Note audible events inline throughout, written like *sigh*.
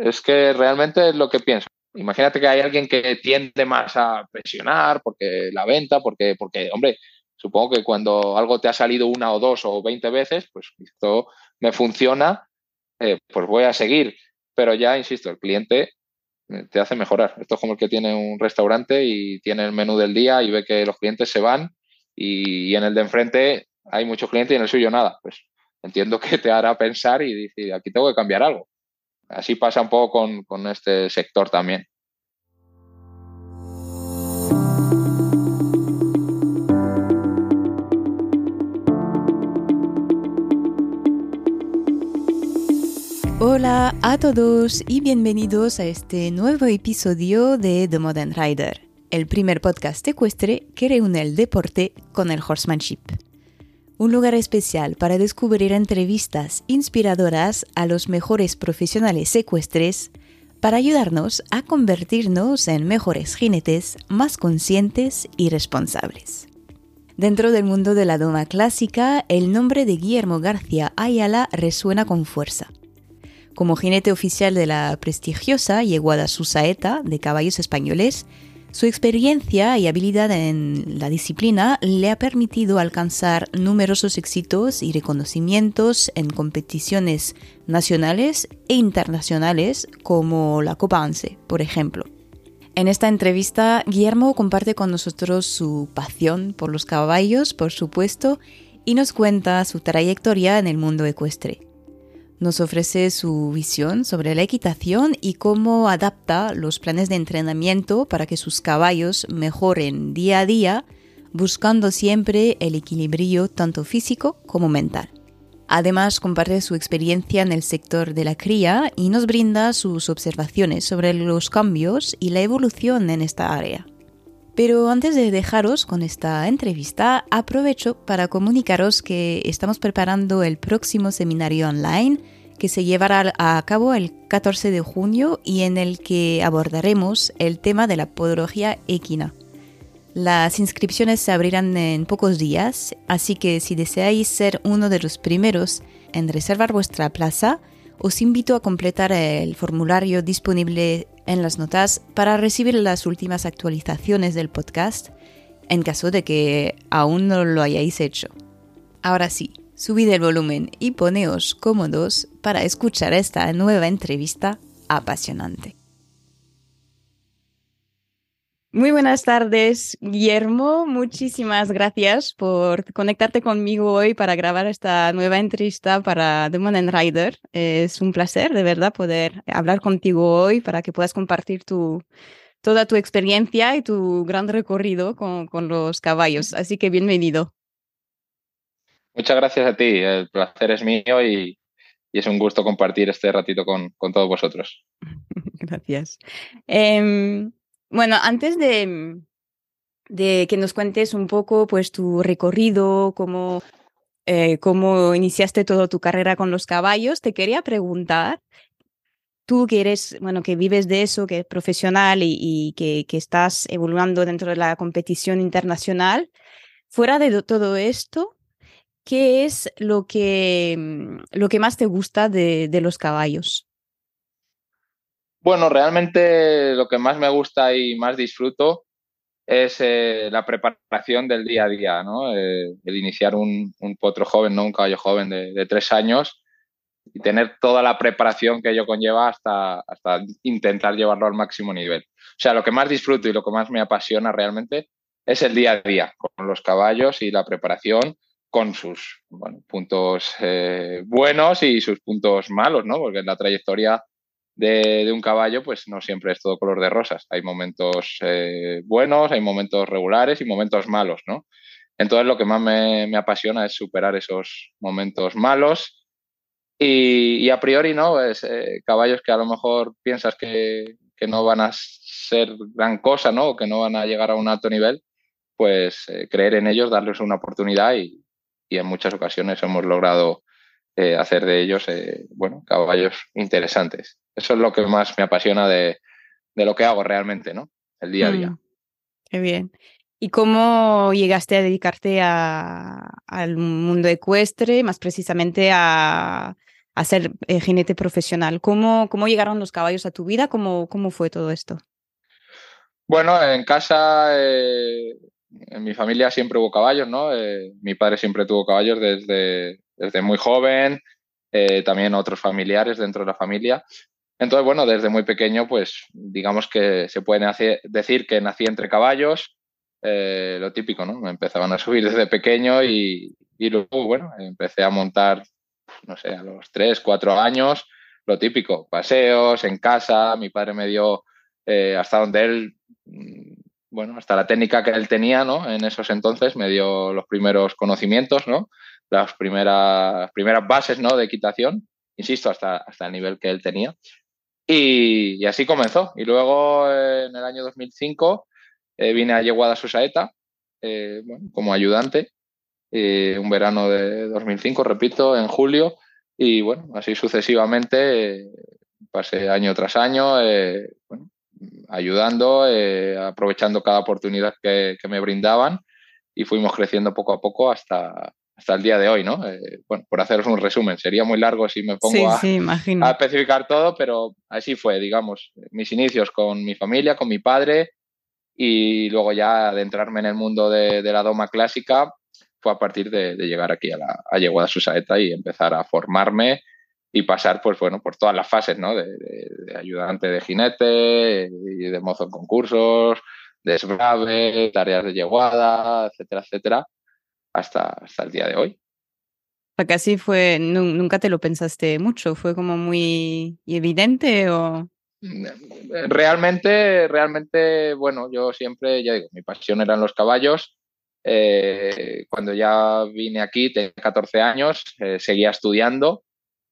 es que realmente es lo que pienso. Imagínate que hay alguien que tiende más a presionar porque la venta, porque, porque, hombre, supongo que cuando algo te ha salido una o dos o veinte veces, pues esto me funciona, eh, pues voy a seguir. Pero ya, insisto, el cliente eh, te hace mejorar. Esto es como el que tiene un restaurante y tiene el menú del día y ve que los clientes se van y, en el de enfrente hay muchos clientes y en el suyo nada. Pues entiendo que te hará pensar y decir, aquí tengo que cambiar algo. Así pasa un poco con, este sector también. Hola a todos y bienvenidos a este nuevo episodio de The Modern Rider, el primer podcast ecuestre que reúne el deporte con el horsemanship un lugar especial para descubrir entrevistas inspiradoras a los mejores profesionales secuestres para ayudarnos a convertirnos en mejores jinetes más conscientes y responsables. Dentro del mundo de la doma clásica, el nombre de Guillermo García Ayala resuena con fuerza. Como jinete oficial de la prestigiosa Yeguada Susaeta de caballos españoles, su experiencia y habilidad en la disciplina le ha permitido alcanzar numerosos éxitos y reconocimientos en competiciones nacionales e internacionales como la Copa ANSE, por ejemplo. En esta entrevista, Guillermo comparte con nosotros su pasión por los caballos, por supuesto, y nos cuenta su trayectoria en el mundo ecuestre. Nos ofrece su visión sobre la equitación y cómo adapta los planes de entrenamiento para que sus caballos mejoren día a día, buscando siempre el equilibrio tanto físico como mental. Además, comparte su experiencia en el sector de la cría y nos brinda sus observaciones sobre los cambios y la evolución en esta área. Pero antes de dejaros con esta entrevista, aprovecho para comunicaros que estamos preparando el próximo seminario online que se llevará a cabo el 14 de junio y en el que abordaremos el tema de la podología equina. Las inscripciones se abrirán en pocos días, así que si deseáis ser uno de los primeros en reservar vuestra plaza, os invito a completar el formulario disponible en las notas para recibir las últimas actualizaciones del podcast en caso de que aún no lo hayáis hecho. Ahora sí, subid el volumen y poneos cómodos para escuchar esta nueva entrevista apasionante. Muy buenas tardes, Guillermo. Muchísimas gracias por conectarte conmigo hoy para grabar esta nueva entrevista para The Moon Rider. Es un placer, de verdad, poder hablar contigo hoy para que puedas compartir tu, toda tu experiencia y tu gran recorrido con, con los caballos. Así que bienvenido. Muchas gracias a ti. El placer es mío y, es un gusto compartir este ratito con, todos vosotros. *laughs* Gracias. Em, bueno, antes de, de, que nos cuentes un poco pues, tu recorrido, cómo, eh, cómo iniciaste toda tu carrera con los caballos, te quería preguntar, tú que eres, bueno, que vives de eso, que es profesional y, que, estás evolucionando dentro de la competición internacional, fuera de todo esto, ¿qué es lo que, mm, lo que más te gusta de, los caballos? Bueno, realmente lo que más me gusta y más disfruto es eh, la preparación del día a día, ¿no? Eh, el iniciar un, potro joven, no un caballo joven de, tres años y tener toda la preparación que ello conlleva hasta, hasta intentar llevarlo al máximo nivel. O sea, lo que más disfruto y lo que más me apasiona realmente es el día a día con los caballos y la preparación con sus puntos eh, buenos y sus puntos malos, ¿no? Porque en la trayectoria de, un caballo, pues no siempre es todo color de rosas. Hay momentos eh, buenos, hay momentos regulares y momentos malos, ¿no? Entonces lo que más me, apasiona es superar esos momentos malos y, a priori, ¿no? Es, eh, caballos que a lo mejor piensas que, que, no van a ser gran cosa, ¿no? O que no van a llegar a un alto nivel, pues creer en ellos, darles una oportunidad y, y en muchas ocasiones hemos logrado eh, hacer de ellos, eh, bueno, caballos interesantes. Eso es lo que más me apasiona de, lo que hago realmente, ¿no? El día a día. Mm, qué bien. ¿Y cómo llegaste a dedicarte al mundo ecuestre, más precisamente a, a ser eh, jinete profesional. ¿Cómo, ¿Cómo llegaron los caballos a tu vida? ¿Cómo, cómo fue todo esto? Bueno, en casa, eh, en mi familia siempre hubo caballos, ¿no? Eh, mi padre siempre tuvo caballos desde, desde muy joven, también otros familiares dentro de la familia. Entonces, bueno, desde muy pequeño, pues digamos que se puede decir que nací entre caballos, lo típico, ¿no? Me empezaban a subir desde pequeño y, y luego, bueno, empecé a montar no sé, a los tres, cuatro años, lo típico, paseos en casa, mi padre me dio eh, hasta donde él, mm, bueno, hasta la técnica que él tenía, ¿no? En esos entonces me dio los primeros conocimientos, ¿no? Las primeras, primeras bases, ¿no? De equitación, insisto, hasta, hasta el nivel que él tenía. Y, así comenzó. Y luego, en el año 2005, eh, vine a Yeguada Susaeta eh, como ayudante un verano de 2005, repito, en julio, y bueno, así sucesivamente pasé año tras año eh, ayudando, eh, aprovechando cada oportunidad que, me brindaban y fuimos creciendo poco a poco hasta, hasta el día de hoy, ¿no? Eh, bueno, por haceros un resumen, sería muy largo si me pongo a, a, especificar todo, pero así fue, digamos, mis inicios con mi familia, con mi padre y luego ya adentrarme en el mundo de, de la doma clásica, fue a partir de, llegar aquí a, la, a Yeguada Susaeta y empezar a formarme y pasar, pues bueno, por todas las fases, ¿no? De, ayudante de jinete y de mozo en concursos, de esbrave, tareas de yeguada, etcétera, etcétera, hasta, hasta el día de hoy. O sea, fue, nunca te lo pensaste mucho, fue como muy evidente o... Realmente, realmente, bueno, yo siempre, ya digo, mi pasión eran los caballos eh, cuando ya vine aquí, tenía 14 años, eh, seguía estudiando,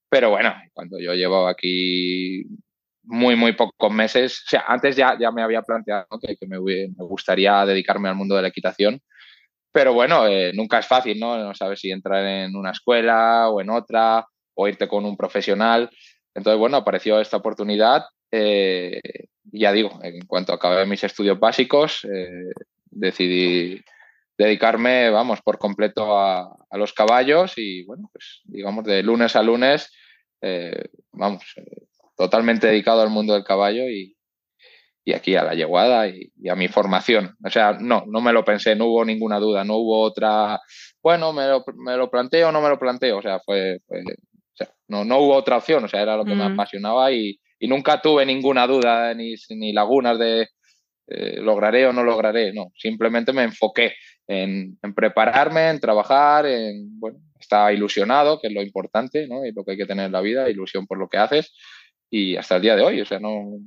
pero bueno, cuando yo llevaba aquí muy, muy pocos meses, o sea, antes ya, ya me había planteado que, me, gustaría dedicarme al mundo de la equitación, pero bueno, eh, nunca es fácil, ¿no? No sabes si entrar en una escuela o en otra, o irte con un profesional. Entonces, bueno, apareció esta oportunidad. ya digo, en cuanto acabé mis estudios básicos, decidí dedicarme, vamos, por completo a, los caballos y, bueno, pues digamos, de lunes a lunes, eh, vamos, eh, totalmente dedicado al mundo del caballo y, aquí a la yeguada y, a mi formación. O sea, no, no me lo pensé, no hubo ninguna duda, no hubo otra, bueno, me lo, me lo planteo o no me lo planteo, o sea, fue, no, no hubo otra opción, o sea, era lo que me apasionaba y, nunca tuve ninguna duda ni, ni lagunas de eh, lograré o no lograré, no, simplemente me enfoqué en, prepararme, en trabajar, en, bueno, estaba ilusionado, que es lo importante, ¿no? Y lo que hay que tener en la vida, ilusión por lo que haces y hasta el día de hoy, o sea, no...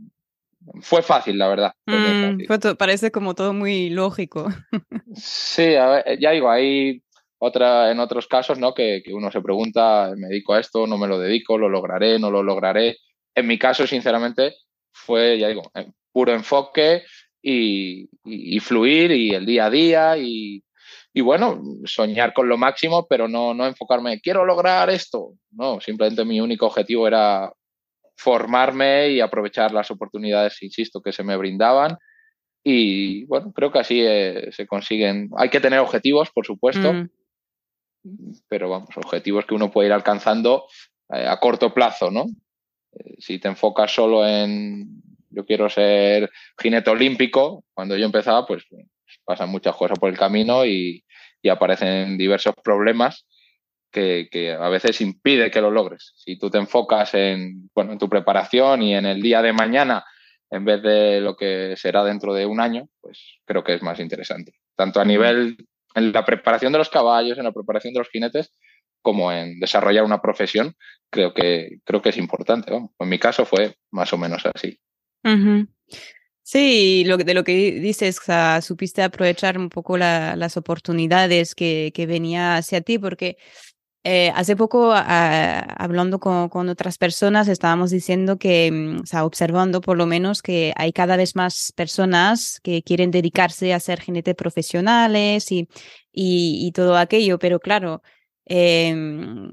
Fue fácil, la verdad. Mm, parece como todo muy lógico. sí, ya digo, hay otra, en otros casos, ¿no? Que, que uno se pregunta, ¿me dedico a esto? ¿No me lo dedico? ¿Lo lograré? ¿No lo lograré? En mi caso, sinceramente, fue, ya digo, puro enfoque, y, fluir y el día a día y, bueno, soñar con lo máximo, pero no, no enfocarme, quiero lograr esto. No, simplemente mi único objetivo era formarme y aprovechar las oportunidades, insisto, que se me brindaban. Y bueno, creo que así eh, se consiguen. Hay que tener objetivos, por supuesto, mm. pero vamos, objetivos que uno puede ir alcanzando eh, a corto plazo, ¿no? Eh, si te enfocas solo en yo quiero ser jinete olímpico, cuando yo empezaba, pues pasan muchas cosas por el camino y, aparecen diversos problemas que, a veces impide que lo logres. Si tú te enfocas en, bueno, en tu preparación y en el día de mañana, en vez de lo que será dentro de un año, pues creo que es más interesante. Tanto a nivel en la preparación de los caballos, en la preparación de los jinetes, como en desarrollar una profesión, creo que, creo que es importante. En mi caso fue más o menos así. Sí, lo, de lo que dices, supiste aprovechar un poco las oportunidades que, que venía hacia ti, porque eh, hace poco, hablando con, con, otras personas, estábamos diciendo que, mm, o sea, observando por lo menos que hay cada vez más personas que quieren dedicarse a ser jinetes profesionales y, y, todo aquello, pero claro, em,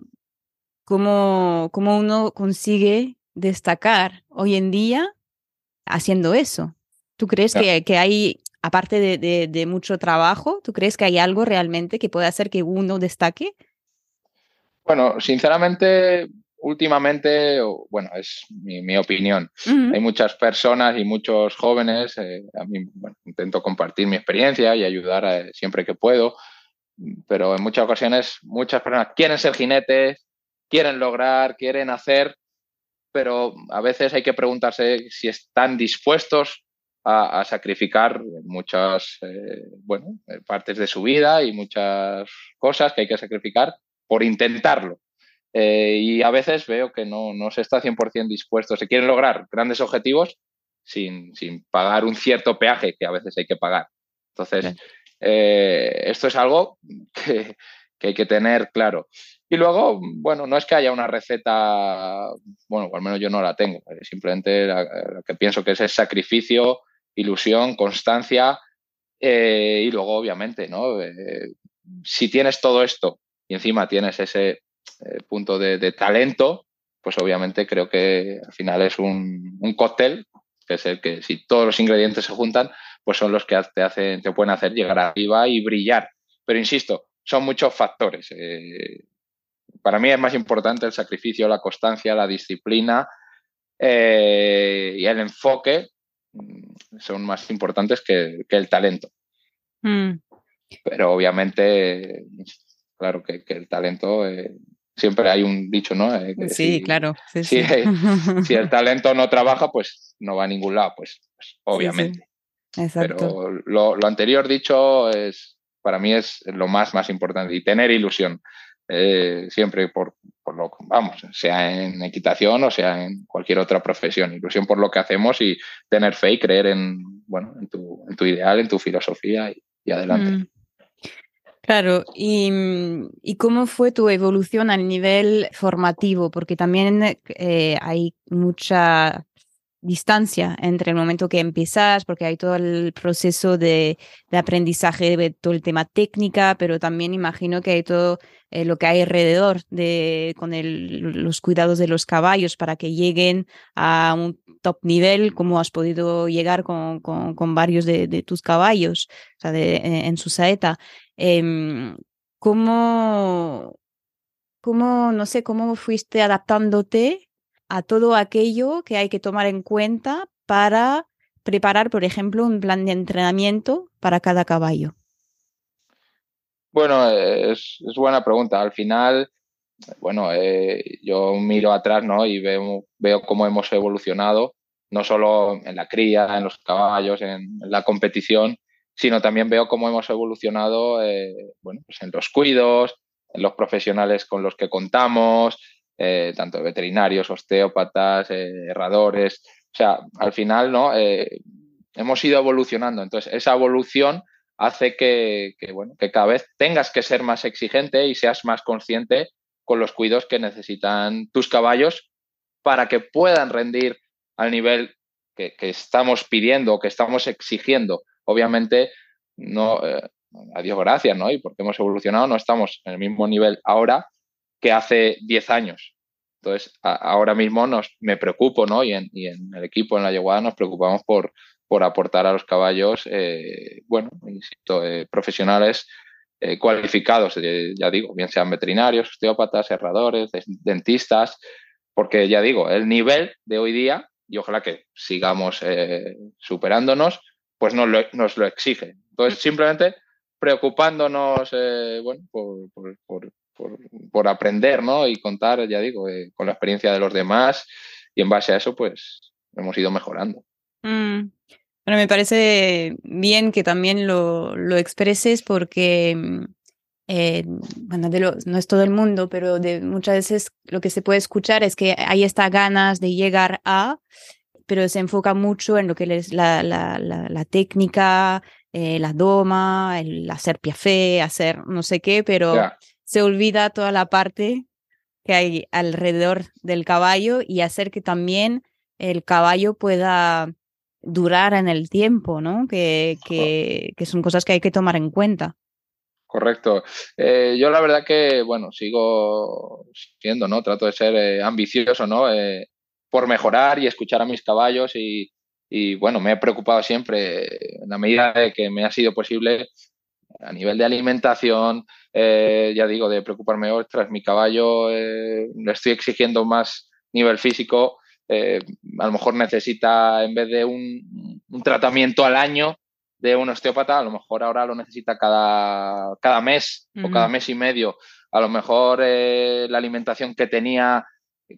¿cómo, ¿cómo uno consigue destacar hoy en día haciendo eso. ¿Tú crees que, que, hay, aparte de, de, mucho trabajo, ¿tú crees que hay algo realmente que puede hacer que uno destaque? Bueno, sinceramente, últimamente, bueno, es mi, opinión. Hay muchas personas y muchos jóvenes, eh, a mí intento compartir mi experiencia y ayudar siempre que puedo, pero en muchas ocasiones muchas personas quieren ser jinetes, quieren lograr, quieren hacer, pero a veces hay que preguntarse si están dispuestos a, sacrificar muchas eh, bueno, partes de su vida y muchas cosas que hay que sacrificar por intentarlo. Eh, y a veces veo que no, no se está 100% dispuesto. Se quieren lograr grandes objetivos sin, sin, pagar un cierto peaje que a veces hay que pagar. Entonces, eh, esto es algo que, que, hay que tener claro. Y luego, bueno, no es que haya una receta, bueno, al menos yo no la tengo, eh, simplemente lo que pienso que es el sacrificio, ilusión, constancia y luego, obviamente, ¿no? si tienes todo esto y encima tienes ese eh, punto de, talento, pues obviamente creo que al final es un, cóctel, que es el que si todos los ingredientes se juntan, pues son los que te, hacen, te pueden hacer llegar arriba y brillar. Pero insisto, son muchos factores. Eh, para mí es más importante el sacrificio, la constancia, la disciplina eh, y el enfoque mm, son más importantes que, el talento. Mm. Pero obviamente, claro que, el talento siempre hay un dicho, ¿no? Eh, sí, claro. *laughs* si, el talento no trabaja, pues no va a ningún lado, pues, pues obviamente. Exacto. Pero lo, anterior dicho es, para mí es lo más, más importante y tener ilusión. Eh, siempre por, por, lo vamos, sea en equitación o sea en cualquier otra profesión, ilusión por lo que hacemos y tener fe y creer en, bueno, en, tu, en tu ideal, en tu filosofía y, adelante. Mm. Claro, y, cómo fue tu evolución a nivel formativo? Porque también eh, hay mucha distancia entre el momento que empiezas, porque hay todo el proceso de, aprendizaje de todo el tema técnica, pero también imagino que hay todo eh, lo que hay alrededor de con los cuidados de los caballos para que lleguen a un top nivel, como has podido llegar con, varios de, tus caballos, o sea, en su saeta. Em, ¿cómo, ¿Cómo, no sé, cómo fuiste adaptándote a todo aquello que hay que tomar en cuenta para preparar, por ejemplo, un plan de entrenamiento para cada caballo? Bueno, es, buena pregunta. Al final, bueno, eh, yo miro atrás ¿no? y veo cómo hemos evolucionado, no solo en la cría, en los caballos, en la competición, sino también veo cómo hemos evolucionado eh, bueno, pues en los cuidos, en los profesionales con los que contamos, eh, tanto veterinarios, osteópatas, eh, herradores. O sea, al final, ¿no? hemos ido evolucionando. Entonces, esa evolución hace que, bueno, que cada vez tengas que ser más exigente y seas más consciente con los cuidos que necesitan tus caballos para que puedan rendir al nivel que, que estamos pidiendo o que estamos exigiendo obviamente, no, eh, a Dios gracias, ¿no? Y porque hemos evolucionado, no estamos en el mismo nivel ahora que hace 10 años. Entonces, ahora mismo nos, me preocupo, ¿no? Y en, el equipo, en la yeguada, nos preocupamos por, por aportar a los caballos, eh, bueno, eh, profesionales cualificados, ya digo, bien sean veterinarios, osteópatas, herradores, dentistas, porque ya digo, el nivel de hoy día, y ojalá que sigamos superándonos, pues nos lo, nos lo exige. Entonces, simplemente preocupándonos eh, bueno, por, por, por, aprender ¿no? y contar, ya digo, eh, con la experiencia de los demás y en base a eso, pues hemos ido mejorando. Mm. Bueno, me parece bien que también lo, lo expreses porque, mm, eh, bueno, de no es todo el mundo, pero de muchas veces lo que se puede escuchar es que hay estas ganas de llegar a, pero se enfoca mucho en lo que es la, la, la, técnica, eh, la doma, el hacer piafé, hacer no sé qué, pero se olvida toda la parte que hay alrededor del caballo y hacer que también el caballo pueda durar en el tiempo, ¿no? Que, que, que son cosas que hay que tomar en cuenta. Correcto. Eh, yo la verdad que, bueno, sigo siendo, ¿no? Trato de ser eh, ambicioso, ¿no? Eh, por mejorar y escuchar a mis caballos y, bueno, me he preocupado siempre en la medida de que me ha sido posible a nivel de alimentación, eh, ya digo, de preocuparme, ostras, mi caballo eh, le estoy exigiendo más nivel físico, eh, a lo mejor necesita, en vez de un, tratamiento al año de un osteópata, a lo mejor ahora lo necesita cada, cada mes o cada mes y medio. A lo mejor la alimentación que tenía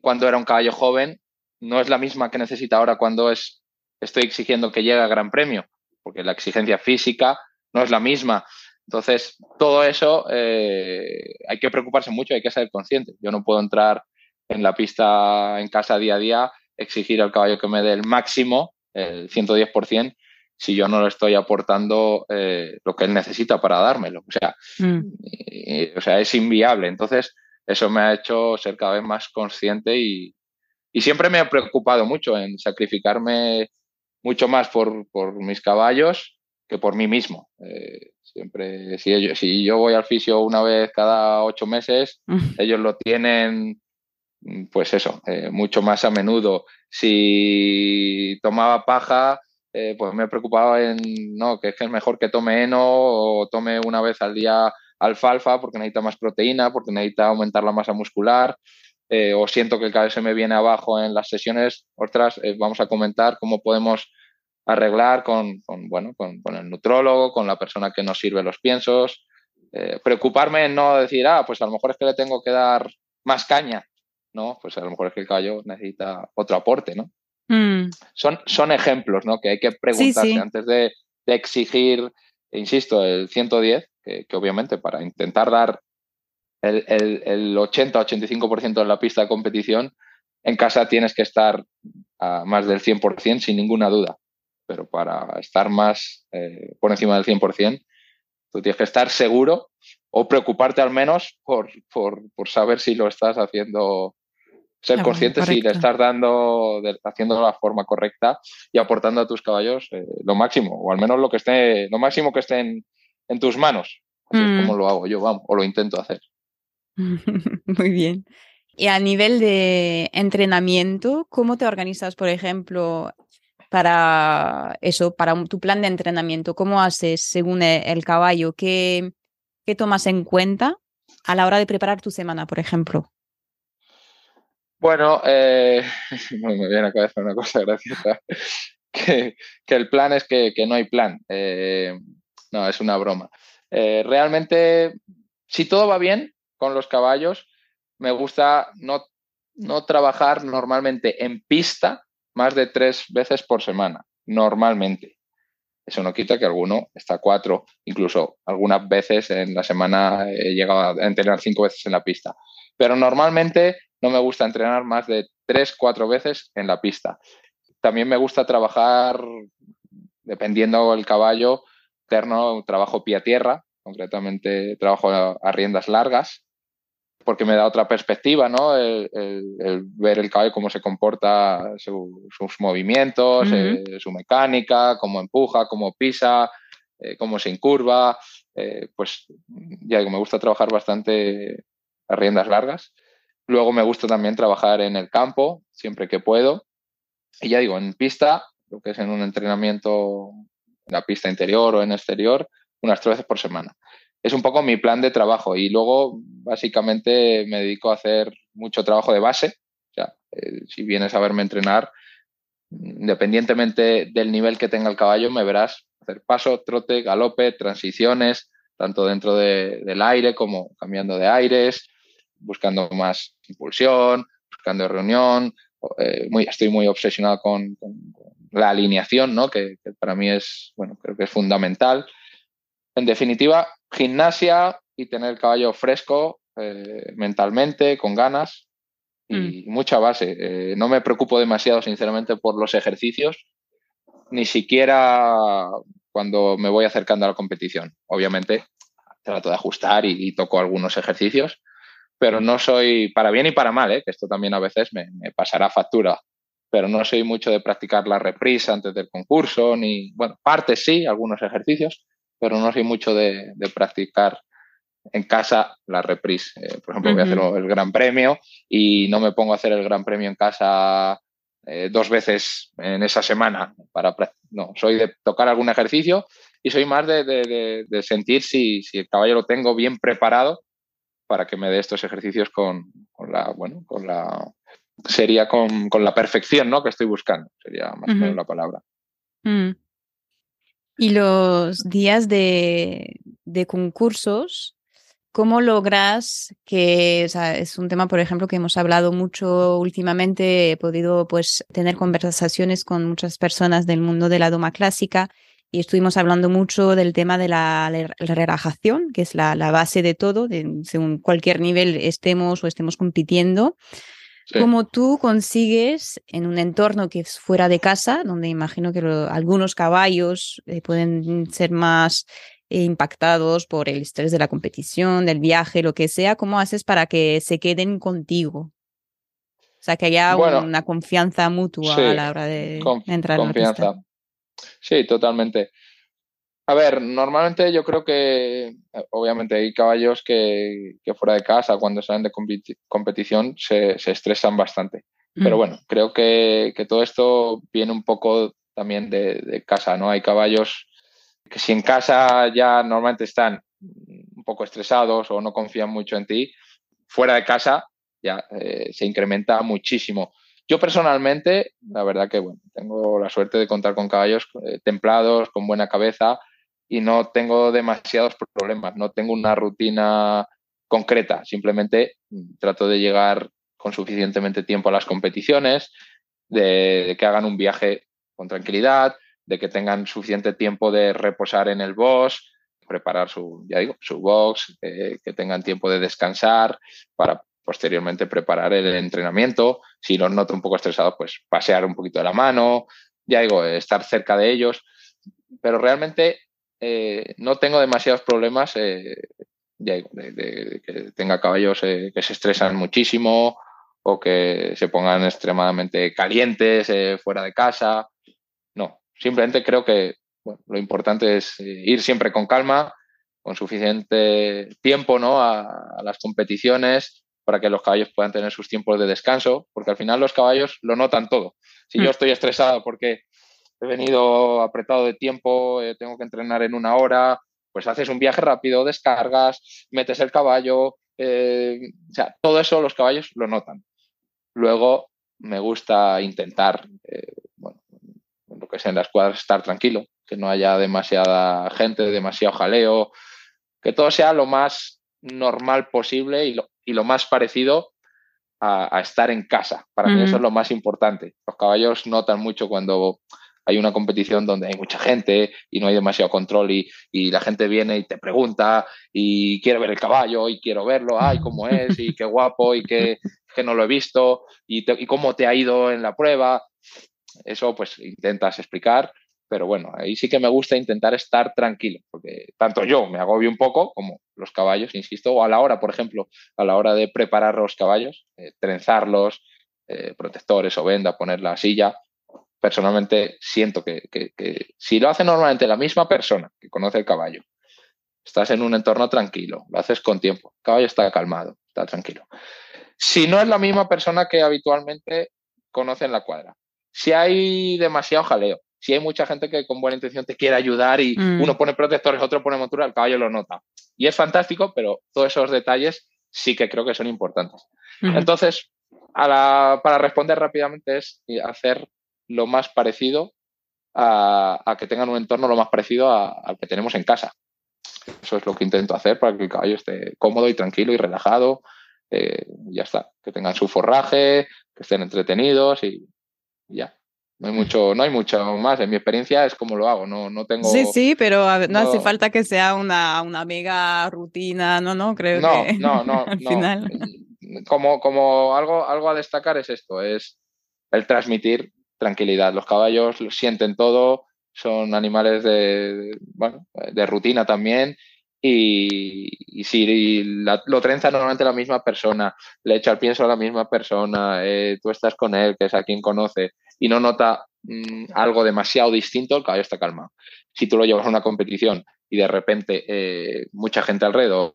cuando era un caballo joven no es la misma que necesita ahora cuando es, estoy exigiendo que llegue a Gran Premio, porque la exigencia física no es la misma. Entonces, todo eso eh, hay que preocuparse mucho, hay que ser consciente. Yo no puedo entrar en la pista en casa día a día, exigir al caballo que me dé el máximo, el 110%, si yo no le estoy aportando eh, lo que él necesita para dármelo. O sea, mm. o sea, es inviable. Entonces, eso me ha hecho ser cada vez más consciente y, y siempre me ha preocupado mucho en sacrificarme mucho más por, por mis caballos que por mí mismo. Eh, siempre, si, ellos, si yo voy al fisio una vez cada ocho meses, *laughs* ellos lo tienen, pues eso, eh, mucho más a menudo. Si tomaba paja, eh, pues me preocupaba en, no, que es que es mejor que tome heno o tome una vez al día alfalfa porque necesita más proteína, porque necesita aumentar la masa muscular. Eh, o siento que el cabello se me viene abajo en las sesiones, otras eh, vamos a comentar cómo podemos arreglar con, bueno, con, el nutrólogo, con la persona que nos sirve los piensos. Eh, preocuparme en no decir, ah, pues a lo mejor es que le tengo que dar más caña, ¿no? Pues a lo mejor es que el caballo necesita otro aporte, ¿no? Mm. Son, son ejemplos, ¿no? Que hay que preguntarse antes de, exigir, insisto, el 110, que, que obviamente para intentar dar el, el, 80-85% de la pista de competición, en casa tienes que estar a más del 100% sin ninguna duda. Pero para estar más eh, por encima del 100%, tú tienes que estar seguro o preocuparte al menos por, por, por saber si lo estás haciendo, ser consciente si le estás dando, haciendo de la forma correcta y aportando a tus caballos eh, lo máximo, o al menos lo que esté, lo máximo que esté en, tus manos. Así es mm. como lo hago yo, vamos, o lo intento hacer. *laughs* Muy bien. Y a nivel de entrenamiento, ¿cómo te organizas, por ejemplo, para eso, para tu plan de entrenamiento? ¿Cómo haces según e, el caballo? ¿Qué, qué tomas en cuenta a la hora de preparar tu semana, por ejemplo? Bueno, eh, *laughs* me viene a cabeza una cosa graciosa, *laughs* que, el plan es que, no hay plan. Eh, no, es una broma. Eh, realmente, si todo va bien, con los caballos, me gusta no, no trabajar normalmente en pista más de tres veces por semana, normalmente. Eso no quita que alguno está cuatro, incluso algunas veces en la semana he llegado a entrenar cinco veces en la pista. Pero normalmente no me gusta entrenar más de tres, cuatro veces en la pista. También me gusta trabajar, dependiendo del caballo, terno, trabajo pie a tierra, concretamente trabajo a riendas largas, porque me da otra perspectiva, ¿no? El, ver el caballo, cómo se comporta, sus movimientos, eh, su mecánica, cómo empuja, cómo pisa, eh, cómo se incurva. Eh, pues ya digo, me gusta trabajar bastante a riendas largas. Luego me gusta también trabajar en el campo, siempre que puedo. Y ya digo, en pista, lo que es en un entrenamiento en la pista interior o en exterior, unas tres veces por semana es un poco mi plan de trabajo y luego básicamente me dedico a hacer mucho trabajo de base. O eh, si vienes a verme entrenar, independientemente del nivel que tenga el caballo, me verás hacer paso, trote, galope, transiciones, tanto dentro del aire como cambiando de aires, buscando más impulsión, buscando reunión. Eh, estoy muy obsesionado con, la alineación, ¿no? que, que para mí es, bueno, creo que es fundamental. En definitiva, gimnasia y tener el caballo fresco eh, mentalmente, con ganas y mm. mucha base. Eh, no me preocupo demasiado, sinceramente, por los ejercicios, ni siquiera cuando me voy acercando a la competición. Obviamente, trato de ajustar y, toco algunos ejercicios, pero no soy, para bien y para mal, ¿eh? que esto también a veces me, me pasará factura, pero no soy mucho de practicar la reprisa antes del concurso, ni, bueno, partes sí, algunos ejercicios, pero no soy mucho de, practicar en casa la reprise. Eh, por ejemplo, voy a hacer el Gran Premio y no me pongo a hacer el Gran Premio en casa eh, dos veces en esa semana. Para, no, soy de tocar algún ejercicio y soy más de, sentir si, si, el caballo lo tengo bien preparado para que me dé estos ejercicios con, la, bueno, con la, sería con, la perfección, ¿no? Que estoy buscando, sería más o menos la palabra. Mm. Y los días de, concursos, ¿Cómo logras que, es un tema, por ejemplo, que hemos hablado mucho últimamente, he podido pues tener conversaciones con muchas personas del mundo de la doma clásica y estuvimos hablando mucho del tema de la, relajación, que es la, base de todo, de, según cualquier nivel estemos o estemos compitiendo. ¿Cómo tú consigues en un entorno que es fuera de casa, donde imagino que algunos caballos eh, pueden ser más eh, impactados por el estrés de la competición, del viaje, lo que sea, ¿cómo haces para que se queden contigo? O sea, que haya una confianza mutua a la hora de entrar en la pista. Sí, totalmente. A ver, normalmente yo creo que, obviamente, hay caballos que, fuera de casa, cuando salen de competición, se, estresan bastante. Pero mm. bueno, creo que, todo esto viene un poco también de, de, casa, ¿no? Hay caballos que si en casa ya normalmente están un poco estresados o no confían mucho en ti, fuera de casa ya eh, se incrementa muchísimo. Yo personalmente, la verdad que bueno, tengo la suerte de contar con caballos eh, templados, con buena cabeza y no tengo demasiados problemas, no tengo una rutina concreta, simplemente trato de llegar con suficientemente tiempo a las competiciones, de que hagan un viaje con tranquilidad, de que tengan suficiente tiempo de reposar en el box, preparar su, ya digo, su box, eh, que tengan tiempo de descansar para posteriormente preparar el entrenamiento. Si los noto un poco estresados, pues pasear un poquito de la mano, ya digo, estar cerca de ellos. Pero realmente eh, no tengo demasiados problemas, eh, de, que tenga caballos que se estresan muchísimo o que se pongan extremadamente calientes fuera de casa. Simplemente creo que lo importante es eh, ir siempre con calma, con suficiente tiempo ¿no? a, las competiciones para que los caballos puedan tener sus tiempos de descanso, porque al final los caballos lo notan todo. Si yo mm. estoy estresado porque he venido apretado de tiempo, eh, tengo que entrenar en una hora, pues haces un viaje rápido, descargas, metes el caballo, eh, o sea, todo eso los caballos lo notan. Luego me gusta intentar, bueno, lo que sea en las cuadras, estar tranquilo, que no haya demasiada gente, demasiado jaleo, que todo sea lo más normal posible y lo, y lo más parecido a, estar en casa. Para mí eso es lo más importante. Los caballos notan mucho cuando hay una competición donde hay mucha gente y no hay demasiado control y, y, la gente viene y te pregunta y quiere ver el caballo y quiero verlo, ay, cómo es y qué guapo y qué, que no lo he visto y, y, cómo te ha ido en la prueba. Eso pues intentas explicar, pero bueno, ahí sí que me gusta intentar estar tranquilo, porque tanto yo me agobio un poco como los caballos, insisto, o a la hora, por ejemplo, a la hora de preparar los caballos, eh, trenzarlos, eh, protectores o venda, poner la silla. Personalmente siento que, si lo hace normalmente la misma persona que conoce el caballo, estás en un entorno tranquilo, lo haces con tiempo, el caballo está calmado, está tranquilo. Si no es la misma persona que habitualmente conoce en la cuadra, si hay demasiado jaleo, si hay mucha gente que con buena intención te quiere ayudar y mm. uno pone protectores, otro pone montura, el caballo lo nota. Y es fantástico, pero todos esos detalles sí que creo que son importantes. Entonces, para responder rápidamente es hacer lo más parecido a, que tengan un entorno lo más parecido al que tenemos en casa. Eso es lo que intento hacer para que el caballo esté cómodo y tranquilo y relajado. Eh, ya está, que tengan su forraje, que estén entretenidos y, ya. No hay mucho, no hay mucho más. En mi experiencia es como lo hago, no, no tengo. Sí, sí, pero no, hace falta que sea una, una mega rutina, no, no, creo no, que. No, no, *laughs* al final. Como, como algo, algo a destacar es esto, es el transmitir tranquilidad. Los caballos sienten todo, son animales de, bueno, de rutina también y, si lo trenza normalmente la misma persona, le echa el pienso a la misma persona, eh, tú estás con él, que es a quien conoce, y no nota mm, algo demasiado distinto, el caballo está calmado. Si tú lo llevas a una competición y de repente eh, mucha gente alrededor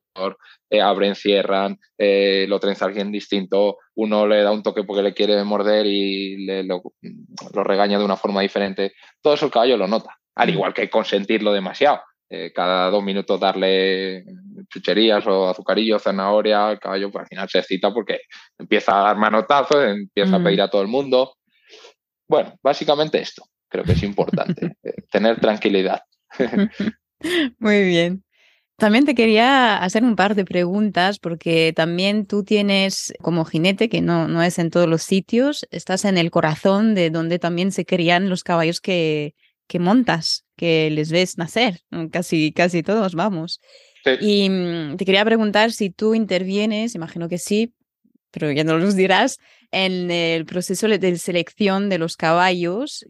eh, abren, cierran, lo trenza alguien distinto, uno le da un toque porque le quiere morder y le, lo, lo, regaña de una forma diferente, todo eso el caballo lo nota. al igual que consentirlo demasiado. Eh, cada dos minutos darle chucherías o azucarillo, zanahoria, el caballo pues, al final se excita porque empieza a dar manotazos, empieza a pedir a todo el mundo. Bueno, básicamente esto creo que es importante, *laughs* eh, tener tranquilidad. *laughs* Muy bien. También te quería hacer un par de preguntas porque también tú tienes como jinete, que no, no es en todos los sitios, estás en el corazón de donde también se crían los caballos que, que montas, que les ves nacer, casi, casi todos, vamos. Y mm, te quería preguntar si tú intervienes, imagino que sí, pero ya no los dirás, en el proceso de selección de los caballos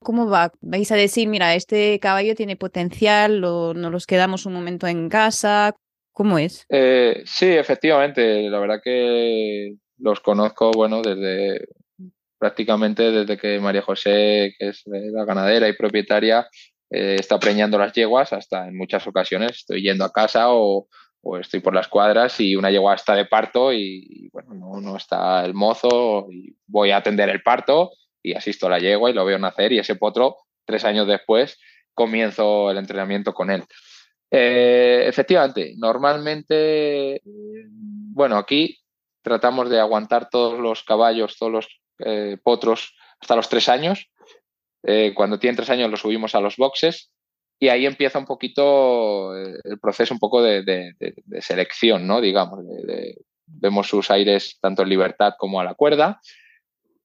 ¿Cómo va? ¿Vais a decir, mira, este caballo tiene potencial o nos los quedamos un momento en casa? ¿Cómo es? Eh, sí, efectivamente. La verdad que los conozco, bueno, desde prácticamente desde que María José, que es la ganadera y propietaria, eh, está preñando las yeguas, hasta en muchas ocasiones estoy yendo a casa o, estoy por las cuadras y una yegua está de parto y, bueno, no, no, está el mozo y voy a atender el parto y asisto a la yegua y lo veo nacer y ese potro, tres años después, comienzo el entrenamiento con él. Eh, efectivamente, normalmente, bueno, aquí tratamos de aguantar todos los caballos, todos los eh, potros hasta los tres años. Eh, cuando tienen tres años los subimos a los boxes y ahí empieza un poquito el proceso un poco de, selección, ¿no? Digamos, vemos sus aires tanto en libertad como a la cuerda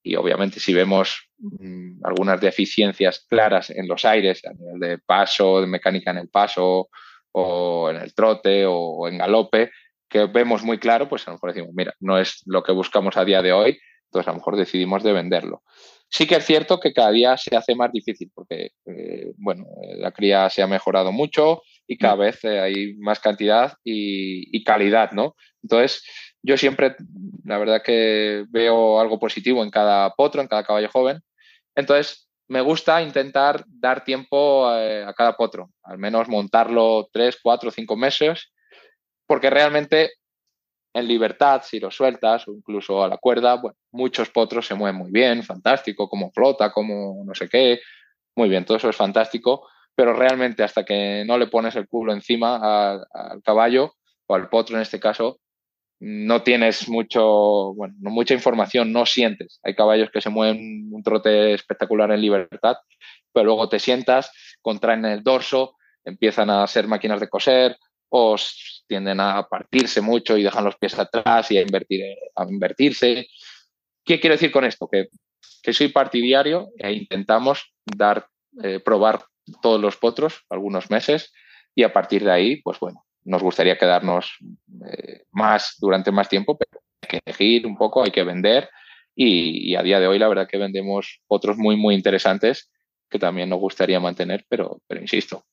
y obviamente si vemos mm, algunas deficiencias claras en los aires, a nivel de paso, de mecánica en el paso o en el trote o en galope, que vemos muy claro, pues a lo mejor decimos, mira, no es lo que buscamos a día de hoy, entonces a lo mejor decidimos de venderlo. Sí que es cierto que cada día se hace más difícil porque, eh, bueno, la cría se ha mejorado mucho y cada mm. vez eh, hay más cantidad y, y, calidad, ¿no? Entonces, yo siempre, la verdad que veo algo positivo en cada potro, en cada caballo joven. Entonces, me gusta intentar dar tiempo a, cada potro, al menos montarlo tres, cuatro, cinco meses, porque realmente en libertad, si lo sueltas, o incluso a la cuerda, muchos potros se mueven muy bien, fantástico, como flota, como no sé qué, muy bien, todo eso es fantástico, pero realmente hasta que no le pones el culo encima al caballo, o al potro en este caso, no tienes mucho, mucha información, no sientes. Hay caballos que se mueven un trote espectacular en libertad, pero luego te sientas, contraen el dorso, empiezan a ser máquinas de coser o tienden a partirse mucho y dejan los pies atrás y a, invertir, a invertirse. ¿Qué quiero decir con esto? Que, soy partidario e intentamos dar, eh, probar todos los potros algunos meses y a partir de ahí, pues bueno, nos gustaría quedarnos eh, más durante más tiempo, pero hay que elegir un poco, hay que vender y, a día de hoy la verdad que vendemos otros muy, muy interesantes que también nos gustaría mantener, pero, pero insisto,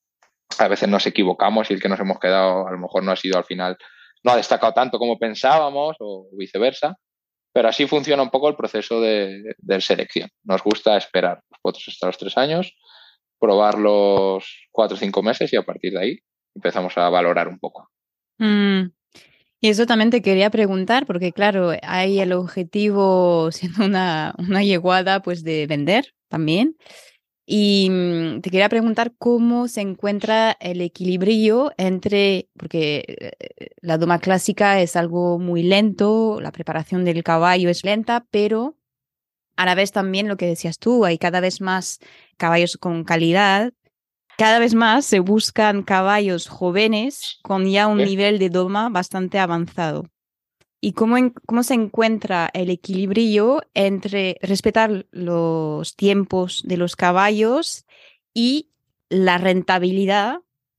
a veces nos equivocamos y el que nos hemos quedado a lo mejor no ha sido al final, no ha destacado tanto como pensábamos o viceversa, pero así funciona un poco el proceso de, de selección. Nos gusta esperar los potros hasta los tres años, probarlos cuatro o cinco meses y a partir de ahí empezamos a valorar un poco. Mm. Y eso también te quería preguntar, porque claro, hay el objetivo, siendo una, una yeguada, pues de vender también. Y mm, te quería preguntar cómo se encuentra el equilibrio entre, porque eh, la doma clásica es algo muy lento, la preparación del caballo es lenta, pero a la vez también lo que decías tú, hay cada vez más caballos con calidad cada vez más se buscan caballos jóvenes con ya un nivel de doma bastante avanzado. ¿Y cómo, cómo se encuentra el equilibrio entre respetar los tiempos de los caballos y la rentabilidad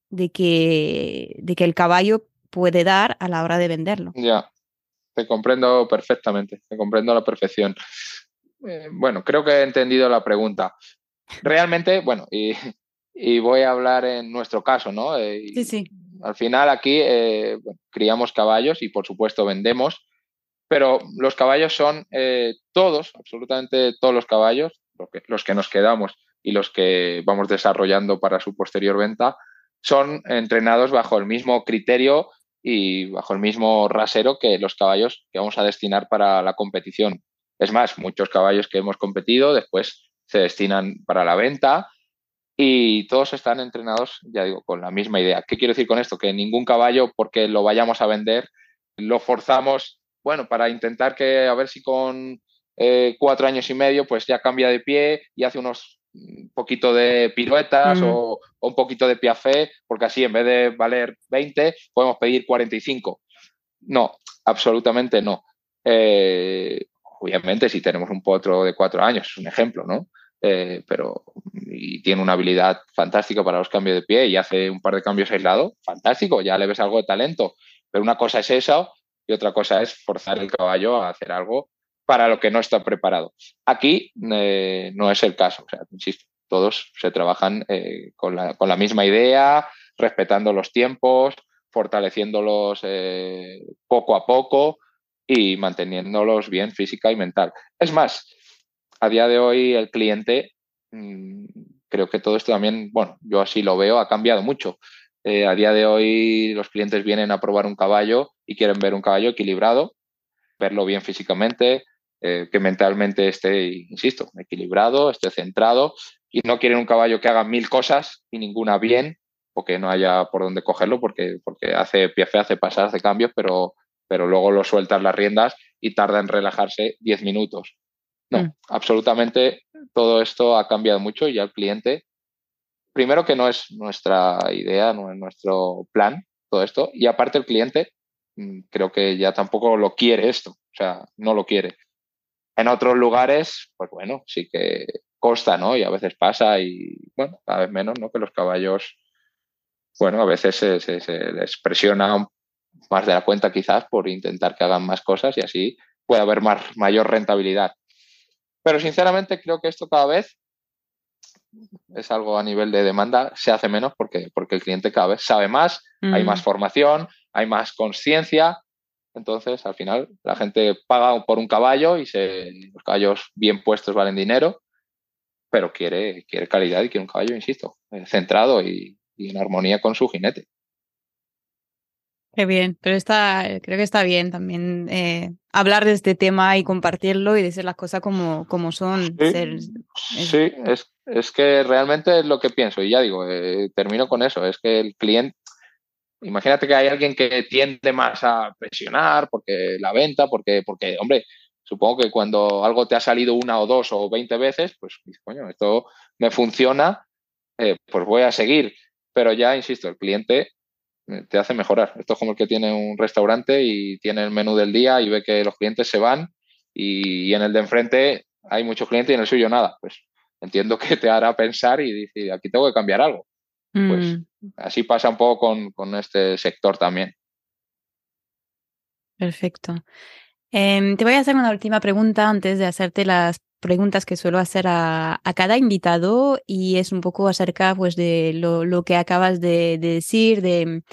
de que, de que el caballo puede dar a la hora de venderlo? Ya, te comprendo perfectamente, te comprendo a la perfección. Eh, bueno, creo que he entendido la pregunta. Realmente, bueno, y *laughs* y voy a hablar en nuestro caso, ¿no? Eh, sí, sí. Al final aquí eh, criamos caballos y por supuesto vendemos, pero los caballos son eh, todos, absolutamente todos los caballos, los que nos quedamos y los que vamos desarrollando para su posterior venta, son entrenados bajo el mismo criterio y bajo el mismo rasero que los caballos que vamos a destinar para la competición. Es más, muchos caballos que hemos competido después se destinan para la venta y todos están entrenados, ya digo, con la misma idea. ¿Qué quiero decir con esto? Que ningún caballo, porque lo vayamos a vender, lo forzamos, bueno, para intentar que a ver si con eh, cuatro años y medio, pues ya cambia de pie y hace unos un mm, poquito de piruetas o, un poquito de piafé, porque así en vez de valer 20, podemos pedir 45. No, absolutamente no. Eh, obviamente, si tenemos un potro de cuatro años, es un ejemplo, ¿no? Eh, pero y tiene una habilidad fantástica para los cambios de pie y hace un par de cambios aislados, fantástico, ya le ves algo de talento. Pero una cosa es eso y otra cosa es forzar el caballo a hacer algo para lo que no está preparado. Aquí eh, no es el caso, todos se trabajan eh, con, la, misma idea, respetando los tiempos, fortaleciéndolos poco a poco y manteniéndolos bien física y mental. Es más, a día de hoy el cliente, mm, creo que todo esto también, bueno, yo así lo veo, ha cambiado mucho. a día de hoy los clientes vienen a probar un caballo y quieren ver un caballo equilibrado, verlo bien físicamente, eh, que mentalmente esté, insisto, equilibrado, esté centrado y no quieren un caballo que haga mil cosas y ninguna bien o que no haya por dónde cogerlo porque, porque hace piafe, hace pasar, hace cambios, pero, pero luego lo sueltas las riendas y tarda en relajarse 10 minutos. No, mm. absolutamente todo esto ha cambiado mucho y al cliente, primero que no es nuestra idea, no es nuestro plan, todo esto, y aparte el cliente mm, creo que ya tampoco lo quiere esto, o sea, no lo quiere. En otros lugares, pues bueno, sí que costa, ¿no? Y a veces pasa y, bueno, cada vez menos, ¿no? Que los caballos, bueno, a veces se, les presiona más de la cuenta quizás por intentar que hagan más cosas y así puede haber más, mayor rentabilidad. Pero sinceramente creo que esto cada vez es algo a nivel de demanda, se hace menos porque, porque el cliente cada vez sabe más, hay más mm. formación, hay más conciencia entonces, al final, la gente paga por un caballo y se, los caballos bien puestos valen dinero, pero quiere, quiere calidad y quiere un caballo, insisto, eh, centrado y, en armonía con su jinete. Qué bien, pero está, creo que está bien también eh, hablar de este tema y compartirlo y decir las cosas como, como son. Sí, es, que realmente es lo que pienso y ya digo, eh, termino con eso, es que el cliente, Imagínate que hay alguien que tiende más a presionar porque la venta, porque, porque, hombre, supongo que cuando algo te ha salido una o dos o veinte veces, pues, coño, esto me funciona, eh, pues voy a seguir. Pero ya, insisto, el cliente eh, te hace mejorar. Esto es como el que tiene un restaurante y tiene el menú del día y ve que los clientes se van y, en el de enfrente hay muchos clientes y en el suyo nada. Pues entiendo que te hará pensar y decir, aquí tengo que cambiar algo. Pues mm. así pasa un poco con, este sector también. Perfecto. Em, te voy a hacer una última pregunta antes de hacerte las preguntas que suelo hacer a, cada invitado y es un poco acerca pues, de lo, que acabas de, decir, de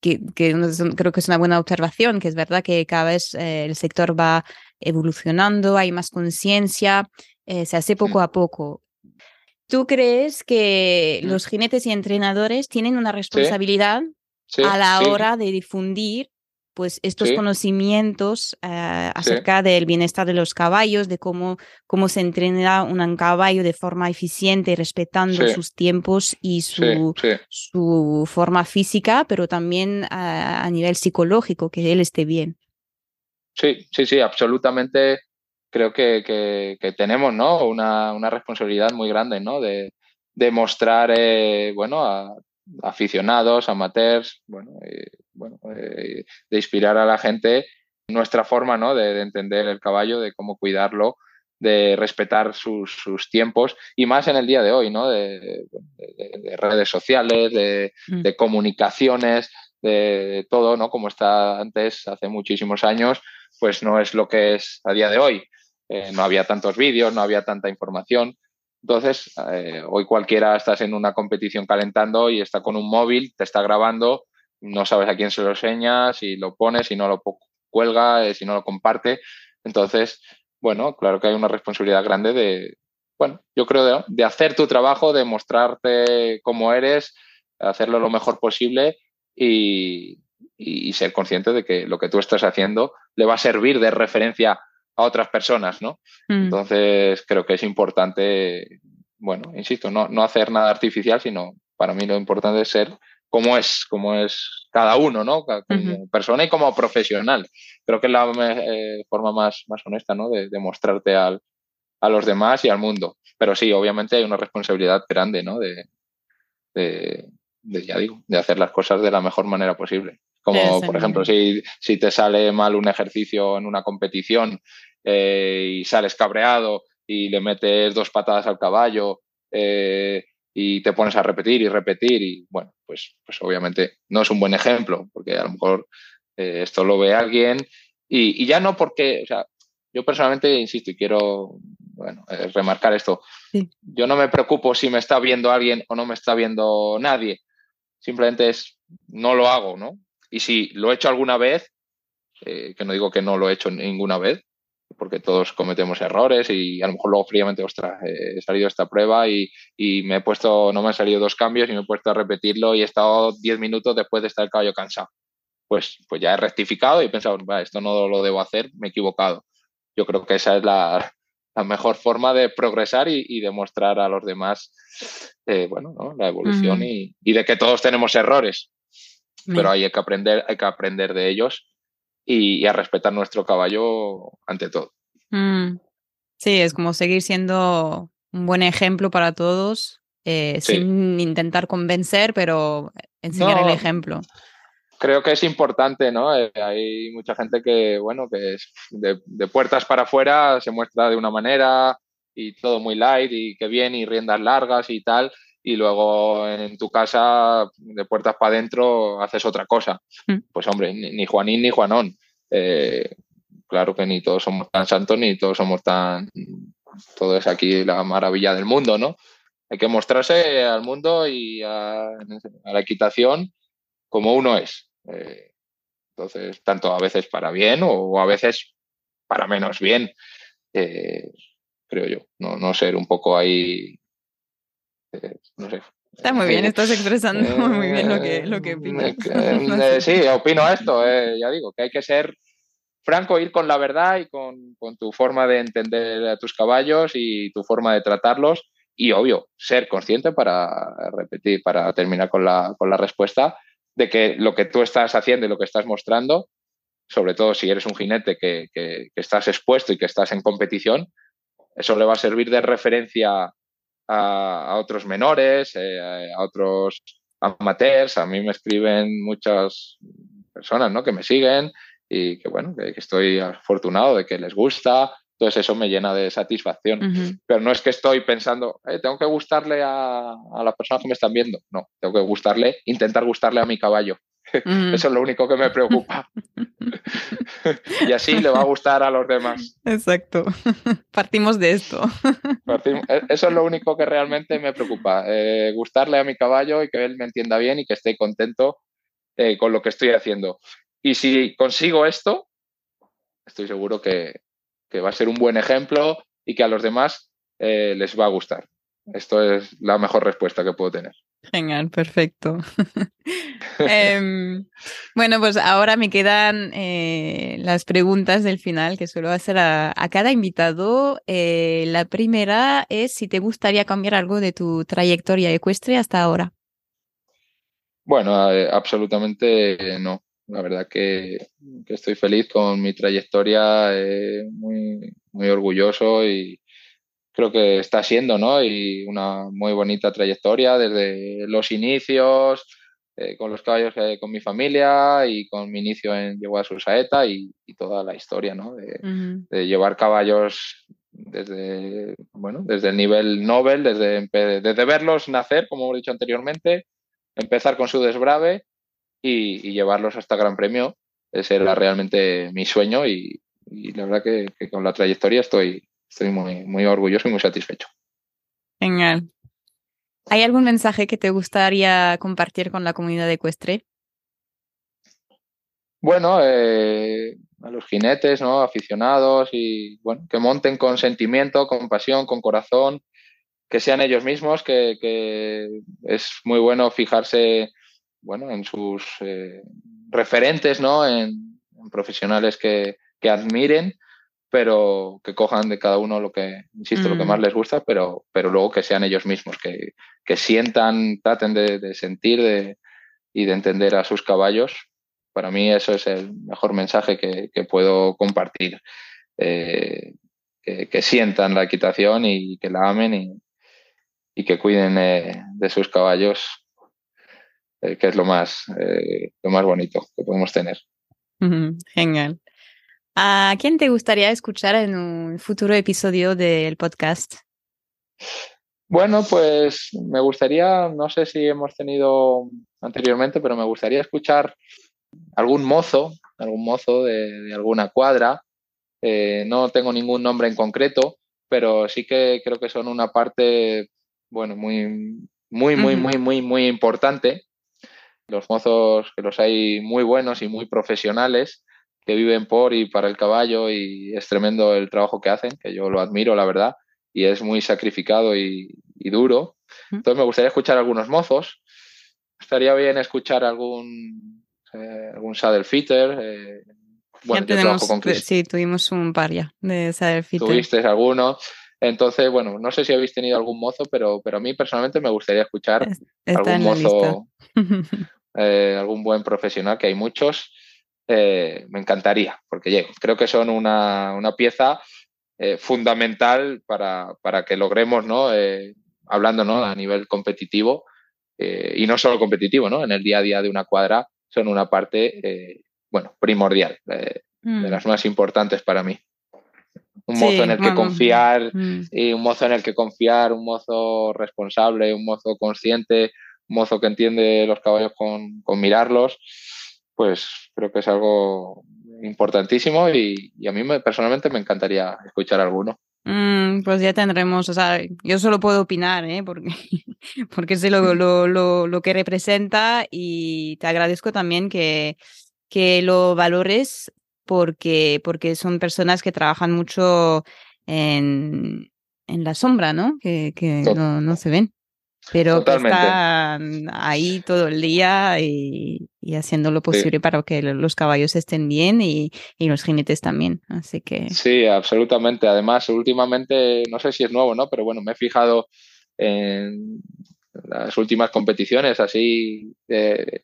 que, creo que es una buena observación, que es verdad que cada vez eh, el sector va evolucionando, hay más conciencia, eh, se hace poco mm. a poco. ¿Tú crees que mm. los jinetes y entrenadores tienen una responsabilidad a la hora de difundir pues estos conocimientos eh, acerca del bienestar de los caballos, de cómo, cómo se entrena un caballo de forma eficiente, respetando sus tiempos y su, su forma física, pero también a, a, nivel psicológico, que él esté bien? Sí, sí, sí, absolutamente creo que, tenemos ¿no? una, responsabilidad muy grande ¿no? de, mostrar eh, bueno, a, aficionados, amateurs, bueno, eh, bueno eh, de inspirar a la gente nuestra forma ¿no? de, entender el caballo, de cómo cuidarlo, de respetar sus, tiempos y más en el día de hoy, ¿no? de, redes sociales, mm. de, comunicaciones, de todo, ¿no? como está antes, hace muchísimos años, pues no es lo que es a día de hoy. Eh, no había tantos vídeos, no había tanta información. Entonces, eh, hoy cualquiera estás en una competición calentando y está con un móvil, te está grabando, no sabes a quién se lo enseña, si lo pone, si no lo cuelga, eh, si no lo comparte. Entonces, bueno, claro que hay una responsabilidad grande de, bueno, yo creo de, hacer tu trabajo, de mostrarte cómo eres, hacerlo lo mejor posible y, y ser consciente de que lo que tú estás haciendo le va a servir de referencia a otras personas, ¿no? Mm. Entonces, creo que es importante bueno, insisto, no, no hacer nada artificial, sino para mí lo importante es ser como es, como es cada uno, ¿no? Como persona y como profesional. Creo que es la eh, forma más, más honesta, ¿no? De, mostrarte al, a los demás y al mundo. Pero sí, obviamente hay una responsabilidad grande, ¿no? De, de, ya digo, de hacer las cosas de la mejor manera posible. Como, por ejemplo, si, si te sale mal un ejercicio en una competición eh, y sales cabreado y le metes dos patadas al caballo eh, y te pones a repetir y repetir y bueno, pues, pues obviamente no es un buen ejemplo porque a lo mejor eh, esto lo ve alguien y, ya no porque, o sea, yo personalmente insisto y quiero bueno, remarcar esto, yo no me preocupo si me está viendo alguien o no me está viendo nadie, simplemente es, no lo hago, ¿no? Y si lo he hecho alguna vez, que no digo que no lo he hecho ninguna vez, porque todos cometemos errores y a lo mejor luego fríamente, ostras, he salido esta prueba y, me he puesto, no me han salido dos cambios y me he puesto a repetirlo y he estado diez minutos después de estar el caballo cansado. Pues, pues ya he rectificado y he pensado, esto no lo debo hacer, me he equivocado. Yo creo que esa es la, mejor forma de progresar y, demostrar a los demás, eh, bueno, la evolución y, de que todos tenemos errores. Pero hay que aprender, hay que aprender de ellos y, a respetar nuestro caballo ante todo. Mm. Sí, es como seguir siendo un buen ejemplo para todos, eh, sin intentar convencer, pero enseñar el ejemplo. Creo que es importante, ¿no? Eh, hay mucha gente que, bueno, que es de, puertas para afuera se muestra de una manera y todo muy light y que bien y riendas largas y tal, y luego en tu casa, de puertas para adentro, haces otra cosa. Mm. Pues hombre, ni, Juanín ni Juanón. Eh, claro que ni todos somos tan santos, ni todos somos tan... Todo es aquí la maravilla del mundo, ¿no? Hay que mostrarse al mundo y a, la equitación como uno es. Eh, entonces, tanto a veces para bien o a veces para menos bien, eh, creo yo. No, no ser un poco ahí no sé. Está muy bien, estás expresando muy bien lo que, lo que opinas. *laughs* Eh, sí, opino esto, eh, ya digo, que hay que ser franco, ir con la verdad y con, tu forma de entender a tus caballos y tu forma de tratarlos y, obvio, ser consciente para repetir, para terminar con la, con la respuesta, de que lo que tú estás haciendo y lo que estás mostrando, sobre todo si eres un jinete que, que estás expuesto y que estás en competición, eso le va a servir de referencia a, otros menores, eh, a otros amateurs. A mí me escriben muchas personas ¿no? que me siguen y que bueno, que, estoy afortunado de que les gusta. Entonces eso me llena de satisfacción. Pero no es que estoy pensando, eh, tengo que gustarle a, a las personas que me están viendo. No, tengo que gustarle, intentar gustarle a mi caballo. Eso es lo único que me preocupa. *laughs* y así le va a gustar a los demás. Exacto. *laughs* Partimos de esto. *laughs* E, eso es lo único que realmente me preocupa. Eh, gustarle a mi caballo y que él me entienda bien y que esté contento eh, con lo que estoy haciendo. Y si consigo esto, estoy seguro que, va a ser un buen ejemplo y que a los demás eh, les va a gustar. Esto es la mejor respuesta que puedo tener. Genial, perfecto. *laughs* Em, bueno, pues ahora me quedan eh, las preguntas del final que suelo hacer a, cada invitado. Eh, la primera es si te gustaría cambiar algo de tu trayectoria ecuestre hasta ahora. Bueno, eh, absolutamente no. La verdad que, que, estoy feliz con mi trayectoria, muy, muy orgulloso y, creo que está siendo, ¿no? Y una muy bonita trayectoria desde los inicios, eh, con los caballos eh, con mi familia y con mi inicio en Yegua Susaeta y, y toda la historia, ¿no? De, llevar caballos desde, bueno, desde el nivel Nobel, desde, desde verlos nacer, como hemos dicho anteriormente, empezar con su desbrave y, llevarlos hasta Gran Premio. Ese era realmente mi sueño y, la verdad que con la trayectoria estoy, estoy muy, muy orgulloso y muy satisfecho. Genial. ¿Hay algún mensaje que te gustaría compartir con la comunidad ecuestre? Bueno, eh, a los jinetes, ¿no? Aficionados y bueno, que monten con sentimiento, con pasión, con corazón, que sean ellos mismos, que, es muy bueno fijarse, bueno, en sus eh, referentes, ¿no? En, profesionales que, que admiren pero que cojan de cada uno lo que, insisto, lo que más mm. les gusta, pero, pero luego que sean ellos mismos, que, que sientan, traten de, sentir de, y de entender a sus caballos. Para mí eso es el mejor mensaje que, que puedo compartir. Eh, que, sientan la equitación y que la amen y, y que cuiden eh, de sus caballos, eh, que es lo más, lo más bonito que podemos tener. Genial. ¿A quién te gustaría escuchar en un futuro episodio del podcast? Bueno, pues me gustaría, no sé si hemos tenido anteriormente, pero me gustaría escuchar algún mozo, algún mozo de, alguna cuadra. Eh, no tengo ningún nombre en concreto, pero sí que creo que son una parte, bueno, muy, muy, muy, muy, muy, muy importante los mozos que los hay muy buenos y muy profesionales que viven por y para el caballo y es tremendo el trabajo que hacen, que yo lo admiro, la verdad, y es muy sacrificado y, duro. Entonces me gustaría escuchar algunos mozos. Estaría bien escuchar algún, eh, algún saddle fitter. Eh, bueno, tenemos, Sí, tuvimos un par ya de saddle fitter. Tuviste alguno. Entonces, bueno, no sé si habéis tenido algún mozo, pero, pero a mí personalmente me gustaría escuchar algún mozo, eh, algún buen profesional, que hay muchos. Eh, me encantaría, porque creo que son una, pieza eh, fundamental para, que logremos, ¿no? hablando ¿no? a nivel competitivo, y no solo competitivo, ¿no? en el día a día de una cuadra, son una parte bueno, primordial, de mm. las más importantes para mí un mozo en el que confiar mm. y un mozo en el que confiar, un mozo responsable, un mozo consciente, un mozo que entiende los caballos con, mirarlos, pues creo que es algo importantísimo y, a mí me, personalmente me encantaría escuchar alguno. Mm, pues ya tendremos, o sea, yo solo puedo opinar, ¿eh? porque, *laughs* porque sé lo, lo, lo, lo, que representa y te agradezco también que, que lo valores porque, porque son personas que trabajan mucho en, en la sombra, ¿no? Que, que no, no, se ven, pero que están ahí todo el día y, y haciendo lo posible para que los caballos estén bien y, y, los jinetes también. Así que. Sí, absolutamente. Además, últimamente, no sé si es nuevo, ¿no? Pero bueno, me he fijado en las últimas competiciones así eh,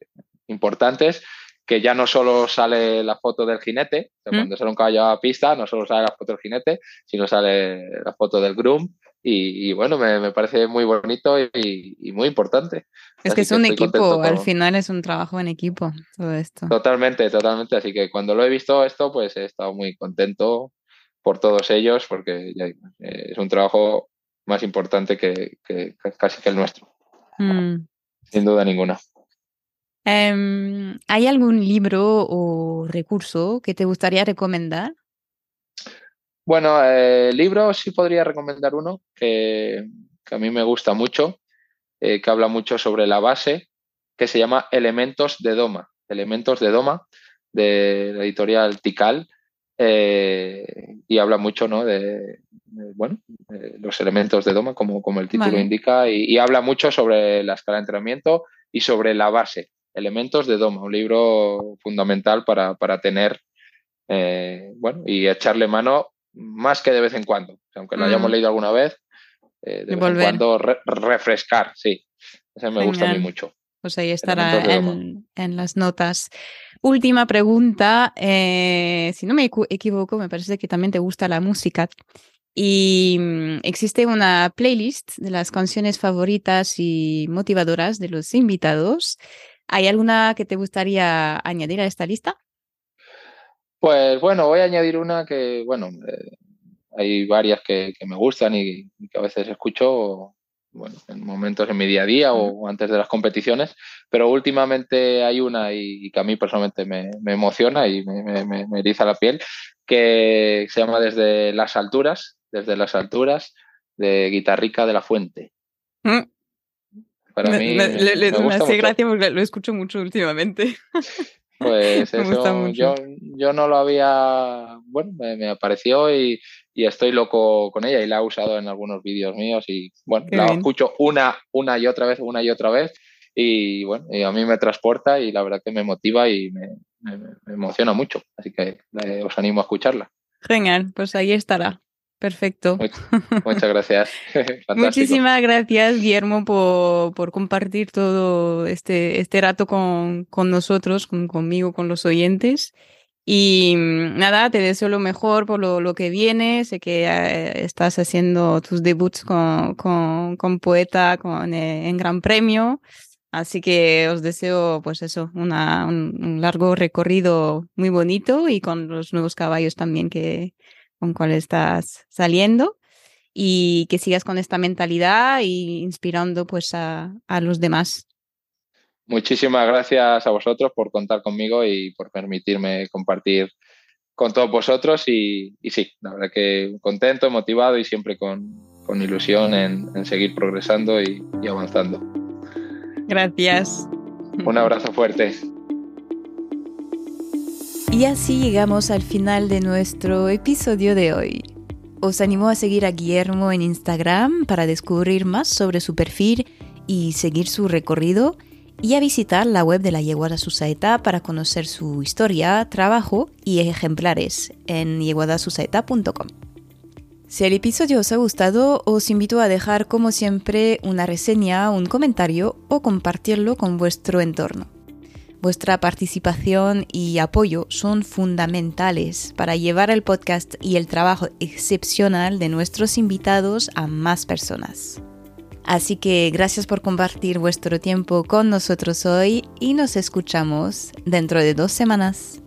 importantes que ya no solo sale la foto del jinete, ¿Mm? cuando sale un caballo a pista, no solo sale la foto del jinete, sino sale la foto del groom. Y, bueno, me, parece muy bonito y, muy importante. Es que es un equipo, al final es un trabajo en equipo todo esto. Totalmente, totalmente. Así que cuando lo he visto esto, pues he estado muy contento por todos ellos porque es un trabajo más importante que, casi que el nuestro. Mm. Sin duda ninguna. Em, ¿Hay algún libro o recurso que te gustaría recomendar? Bueno, eh, libro sí podría recomendar uno que, a mí me gusta mucho, eh, que habla mucho sobre la base, que se llama Elementos de Doma. Elementos de Doma, de la editorial Tikal, eh, y habla mucho ¿no? de, bueno, los elementos de Doma, como, como el título indica, y, y, habla mucho sobre la escala de entrenamiento y sobre la base. Elementos de Doma, un libro fundamental para, tener, eh, bueno, y echarle mano más que de vez en cuando. aunque lo hayamos mm. leído alguna vez, eh, de vez en cuando refrescar, sí. Ese me gusta a mí mucho. Pues ahí estará en, las notas. Última pregunta. Eh, si no me equivoco, me parece que también te gusta la música. Y mm, existe una playlist de las canciones favoritas y motivadoras de los invitados. ¿Hay alguna que te gustaría añadir a esta lista? Pues bueno, voy a añadir una que, bueno, eh, hay varias que, me gustan y, que a veces escucho bueno, en momentos en mi día a día o antes de las competiciones, pero últimamente hay una y, que a mí personalmente me, emociona y me, eriza la piel, que se llama Desde las alturas, desde las alturas, de Guitarrica de la Fuente. Mm. Para mí me, hace gracia porque lo escucho mucho últimamente. *laughs* Pues *laughs* eso, yo, yo no lo había, bueno, me, apareció y, estoy loco con ella y la he usado en algunos vídeos míos y bueno, la escucho una, una y otra vez, una y otra vez y bueno, y a mí me transporta y la verdad que me motiva y me, emociona mucho, así que eh, os animo a escucharla. Genial, pues ahí estará. Perfecto. Muchas gracias. *laughs* Muchísimas gracias, Guillermo, por, por, compartir todo este, este rato con, con nosotros, con, conmigo, con los oyentes. Y mm, nada, te deseo lo mejor por lo, lo que viene. Sé que eh, estás haciendo tus debuts con, con, con Poeta con, eh, en Gran Premio. Así que os deseo, pues eso, una, un, largo recorrido muy bonito y con los nuevos caballos también que, con cuál estás saliendo y que sigas con esta mentalidad y inspirando pues a, a los demás. Muchísimas gracias a vosotros por contar conmigo y por permitirme compartir con todos vosotros y, y sí, la verdad que contento, motivado y siempre con, con ilusión en, en, seguir progresando y, y avanzando. Gracias. Un abrazo fuerte. Y así llegamos al final de nuestro episodio de hoy. Os animo a seguir a Guillermo en Instagram para descubrir más sobre su perfil y seguir su recorrido y a visitar la web de la Yeguada Susaeta para conocer su historia, trabajo y ejemplares en yeguadasusaeta.com. Si el episodio os ha gustado, os invito a dejar como siempre una reseña, un comentario o compartirlo con vuestro entorno. Vuestra participación y apoyo son fundamentales para llevar el podcast y el trabajo excepcional de nuestros invitados a más personas. Así que gracias por compartir vuestro tiempo con nosotros hoy y nos escuchamos dentro de dos semanas.